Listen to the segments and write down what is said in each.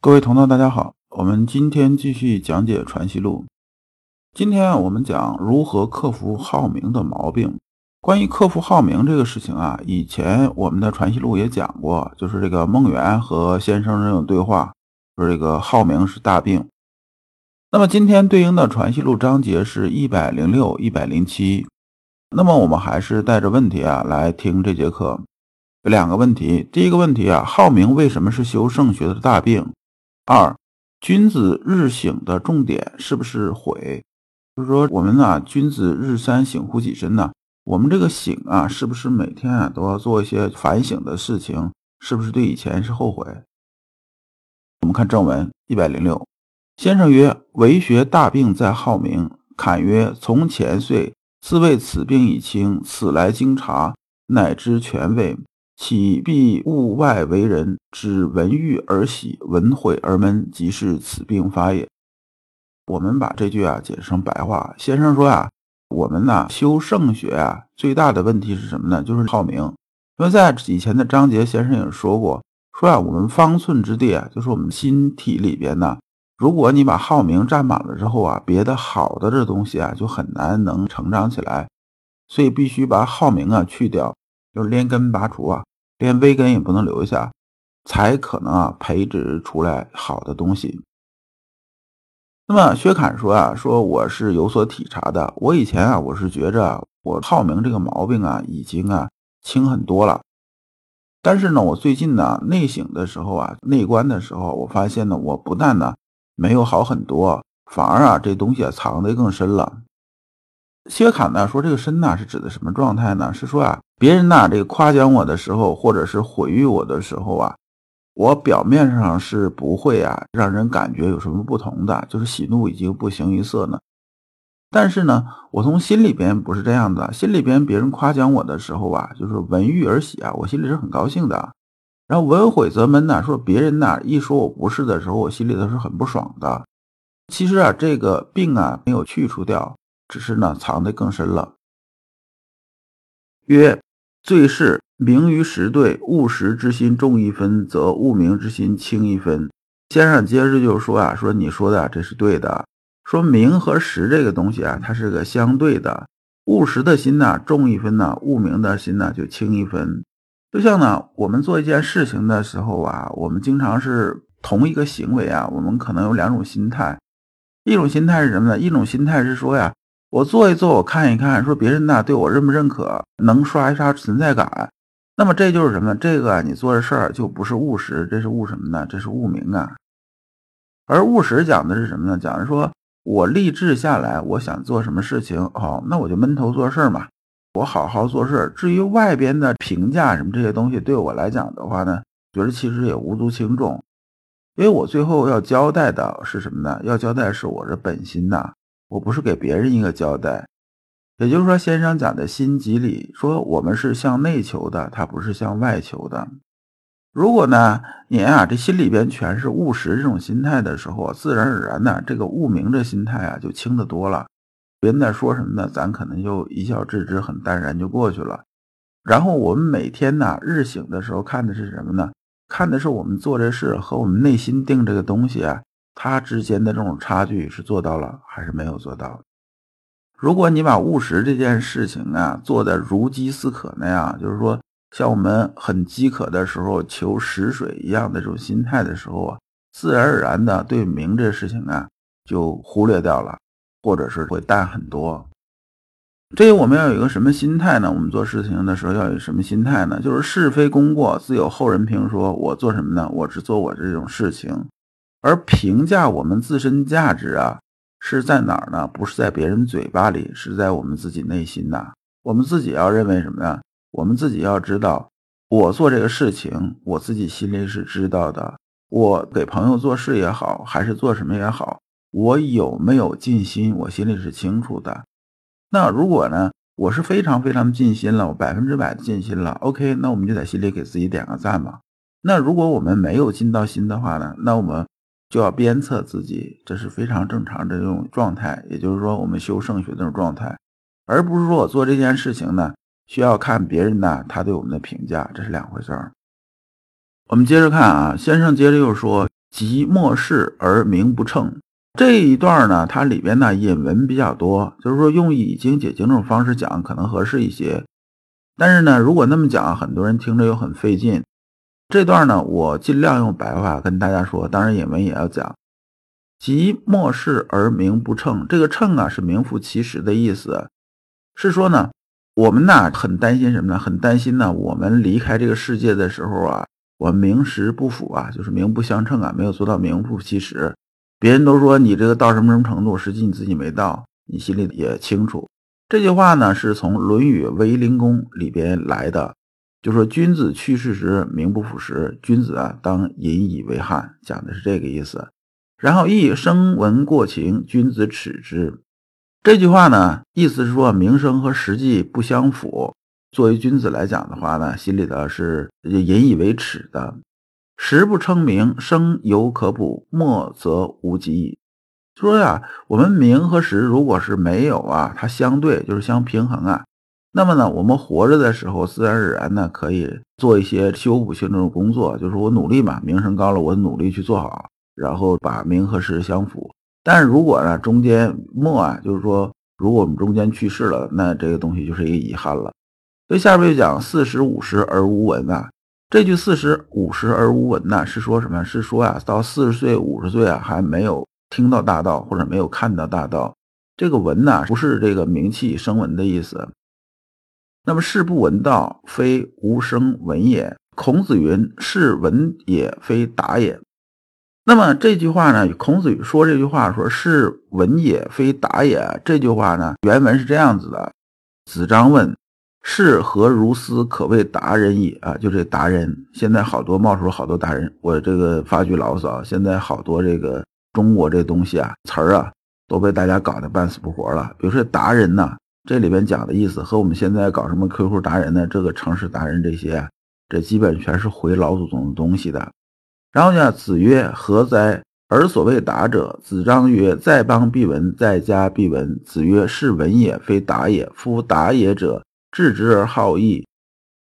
各位同道，大家好，我们今天继续讲解《传习录》。今天，我们讲如何克服好名的毛病。关于克服好名这个事情啊，以前我们的《传习录》也讲过，就是这个孟元和先生这种对话，说这个好名是大病。那么今天对应的《传习录》章节是一百零六、一百零七。那么我们还是带着问题啊来听这节课。有两个问题，第一个问题啊，好名为什么是修圣学的大病？二，君子日省的重点是不是悔？就是说，我们呢，君子日三省乎己身呢？我们这个省啊，是不是每天啊都要做一些反省的事情？是不是对以前是后悔？我们看正文一百零六，先生曰：“为学大病在好名。”侃曰：“从前岁，自谓此病已清，此来经察，乃知全位。”岂必物外为人，只闻欲而喜，闻悔而闷，即是此病发也。我们把这句啊解释成白话。先生说啊，我们呢修圣学啊，最大的问题是什么呢？就是好名。因为在以前的章节，先生也说过，说啊，我们方寸之地啊，就是我们心体里边呢，如果你把好名占满了之后啊，别的好的这东西啊，就很难能成长起来。所以必须把好名啊去掉，就是连根拔除啊。连微根也不能留下，才可能啊培植出来好的东西。那么薛侃说啊，说我是有所体察的。我以前啊，我是觉着我好名这个毛病啊，已经啊轻很多了。但是呢，我最近呢内省的时候啊，内观的时候，我发现呢，我不但呢没有好很多，反而啊这东西啊藏得更深了。薛侃呢说这个深呢是指的什么状态呢？是说啊。别人呐，这个夸奖我的时候，或者是毁誉我的时候啊，我表面上是不会啊，让人感觉有什么不同的，就是喜怒已经不形于色呢。但是呢，我从心里边不是这样的，心里边别人夸奖我的时候啊，就是闻誉而喜啊，我心里是很高兴的。然后闻毁则闷呐，说别人呐一说我不是的时候，我心里头是很不爽的。其实啊，这个病啊没有去除掉，只是呢藏得更深了。曰。最是名于实对，务实之心重一分，则务名之心轻一分。先生接着就说啊，说你说的这是对的，说名和实这个东西啊，它是个相对的，务实的心呢重一分呢，务名的心呢就轻一分。就像呢，我们做一件事情的时候啊，我们经常是同一个行为啊，我们可能有两种心态，一种心态是什么呢？一种心态是说呀。我做一做，我看一看，说别人呢对我认不认可，能刷一刷存在感，那么这就是什么？这个你做的事儿就不是务实，这是务什么呢？这是务名啊。而务实讲的是什么呢？讲的说我立志下来，我想做什么事情，好，那我就闷头做事嘛，我好好做事。至于外边的评价什么这些东西，对我来讲的话呢，觉得其实也无足轻重，因为我最后要交代的是什么呢？要交代是我的本心呐。我不是给别人一个交代，也就是说，先生讲的心即理，说我们是向内求的，他不是向外求的。如果呢，你啊这心里边全是务实这种心态的时候，自然而然的这个务名这心态啊就轻得多了。别人在说什么呢，咱可能就一笑置之，很淡然就过去了。然后我们每天呢日醒的时候看的是什么呢？看的是我们做这事和我们内心定这个东西啊。它之间的这种差距是做到了还是没有做到？如果你把务实这件事情啊做的如饥似渴那样，就是说像我们很饥渴的时候求食水一样的这种心态的时候啊，自然而然的对名这事情啊就忽略掉了，或者是会淡很多。这我们要有一个什么心态呢？我们做事情的时候要有什么心态呢？就是是非功过自有后人评说。我做什么呢？我只做我这种事情。而评价我们自身价值啊，是在哪儿呢？不是在别人嘴巴里，是在我们自己内心呐。我们自己要认为什么呢？我们自己要知道，我做这个事情，我自己心里是知道的。我给朋友做事也好，还是做什么也好，我有没有尽心，我心里是清楚的。那如果呢，我是非常非常尽心了，我百分之百尽心了，OK，那我们就在心里给自己点个赞吧。那如果我们没有尽到心的话呢？那我们。就要鞭策自己，这是非常正常的这种状态，也就是说，我们修圣学这种状态，而不是说我做这件事情呢，需要看别人呢他对我们的评价，这是两回事儿。我们接着看啊，先生接着又说，即末世而名不称。这一段呢，它里边呢引文比较多，就是说用以经解经这种方式讲可能合适一些。但是呢，如果那么讲，很多人听着又很费劲。这段呢，我尽量用白话跟大家说，当然引文也要讲。即末世而名不称，这个称啊是名副其实的意思，是说呢，我们呢很担心什么呢？很担心呢，我们离开这个世界的时候啊，我名实不符啊，就是名不相称啊，没有做到名副其实。别人都说你这个到什么什么程度，实际你自己没到，你心里也清楚。这句话呢，是从《论语·卫灵公》里边来的，就说君子去世时名不副实，君子啊当引以为憾，讲的是这个意思。然后亦声闻过情，君子耻之。这句话呢，意思是说名声和实际不相符，作为君子来讲的话呢，心里头是引以为耻的。实不称名，生犹可补，末则无及。说呀，我们名和实如果是没有啊，它相对就是相平衡啊。那么呢，我们活着的时候，自然而然呢，可以做一些修补性这种工作，就是我努力嘛，名声高了，我努力去做好，然后把名和实相符。但是如果呢，中间末啊，就是说，如果我们中间去世了，那这个东西就是一个遗憾了。所以下边就讲四十五十而无闻啊。这句“四十五十而无闻”呢，是说什么？是说啊，到四十岁、五十岁啊，还没有听到大道，或者没有看到大道。这个“闻”呢，不是这个名气声闻的意思。那么“是不闻道，非无声闻也”。孔子云：“是闻也，非达也。”那么这句话呢，孔子说这句话说是闻也，非达也。这句话呢，原文是这样子的：子张问。是何如斯可谓达人也啊？就这达人，现在好多冒出了好多达人。我这个发句牢骚，现在好多这个中国这东西啊，词儿啊，都被大家搞得半死不活了。比如说达人呐，这里边讲的意思和我们现在搞什么 QQ 达人呢，这个城市达人这些，这基本全是回老祖宗的东西的。然后呢，子曰：何哉？而所谓达者，子张曰：在邦必闻，在家必闻。子曰：是闻也，非达也。夫达也者。治之而好义，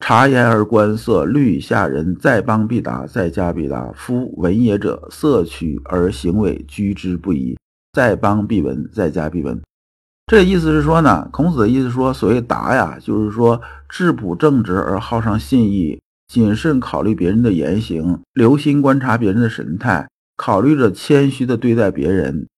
察言而观色，虑以下人，在邦必达，在家必达。夫闻也者，色取而行为居之不疑，在邦必闻，在家必闻。这意思是说呢，孔子的意思说，所谓达呀，就是说质朴正直而好上信义，谨慎考虑别人的言行，留心观察别人的神态，考虑着谦虚的对待别人。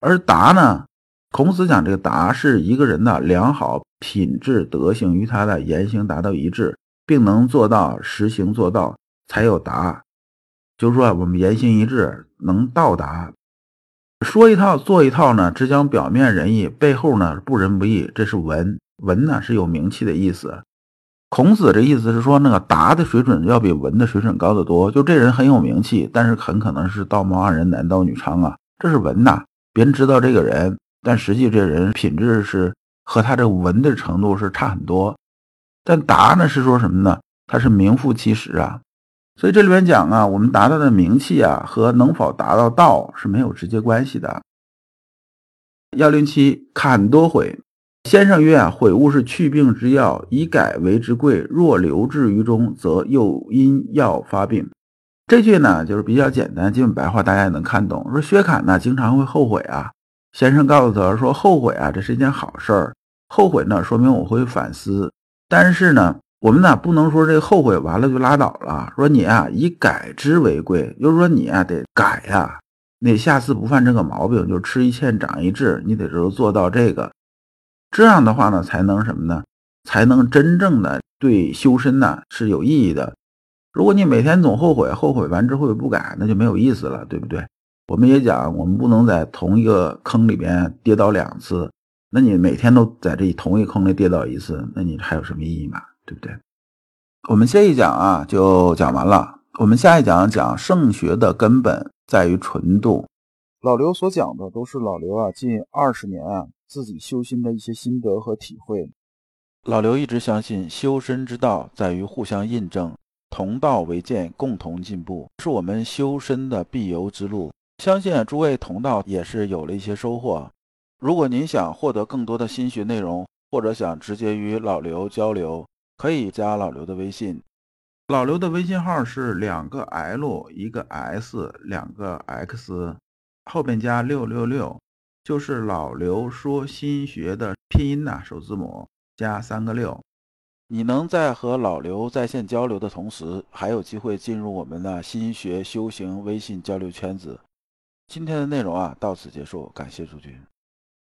而达呢？孔子讲这个达是一个人的良好品质德行与他的言行达到一致，并能做到实行做到，才有达。就是说我们言行一致，能到达。说一套做一套呢，只讲表面仁义，背后呢不仁不义，这是文文呢是有名气的意思。孔子这意思是说，那个达的水准要比文的水准高得多。就这人很有名气，但是很可能是道貌岸然，男盗女娼啊，这是文呐，别人知道这个人。但实际这人品质是和他这文的程度是差很多，但达呢是说什么呢？他是名副其实啊，所以这里面讲啊，我们达到的名气啊和能否达到道是没有直接关系的。幺零七坎多悔，先生曰啊，悔悟是去病之药，以改为之贵。若留置于中，则又因药发病。这句呢就是比较简单，基本白话大家也能看懂。说薛侃呢经常会后悔啊。先生告诉他说：“后悔啊，这是一件好事儿。后悔呢，说明我会反思。但是呢，我们呢不能说这后悔完了就拉倒了。说你啊，以改之为贵，就是说你啊得改呀，你下次不犯这个毛病，就吃一堑长一智，你得说做到这个。这样的话呢，才能什么呢？才能真正的对修身呢是有意义的。如果你每天总后悔，后悔完之后又不改，那就没有意思了，对不对？”我们也讲，我们不能在同一个坑里边跌倒两次。那你每天都在这同一坑里跌倒一次，那你还有什么意义嘛？对不对？我们这一讲啊，就讲完了。我们下一讲讲圣学的根本在于纯度。老刘所讲的都是老刘啊近二十年啊自己修心的一些心得和体会。老刘一直相信，修身之道在于互相印证，同道为鉴，共同进步，是我们修身的必由之路。相信诸位同道也是有了一些收获。如果您想获得更多的心学内容，或者想直接与老刘交流，可以加老刘的微信。老刘的微信号是两个 L 一个 S 两个 X，后边加六六六，就是老刘说新学的拼音呐，首字母加三个六。你能在和老刘在线交流的同时，还有机会进入我们的新学修行微信交流圈子。今天的内容啊，到此结束，感谢诸君。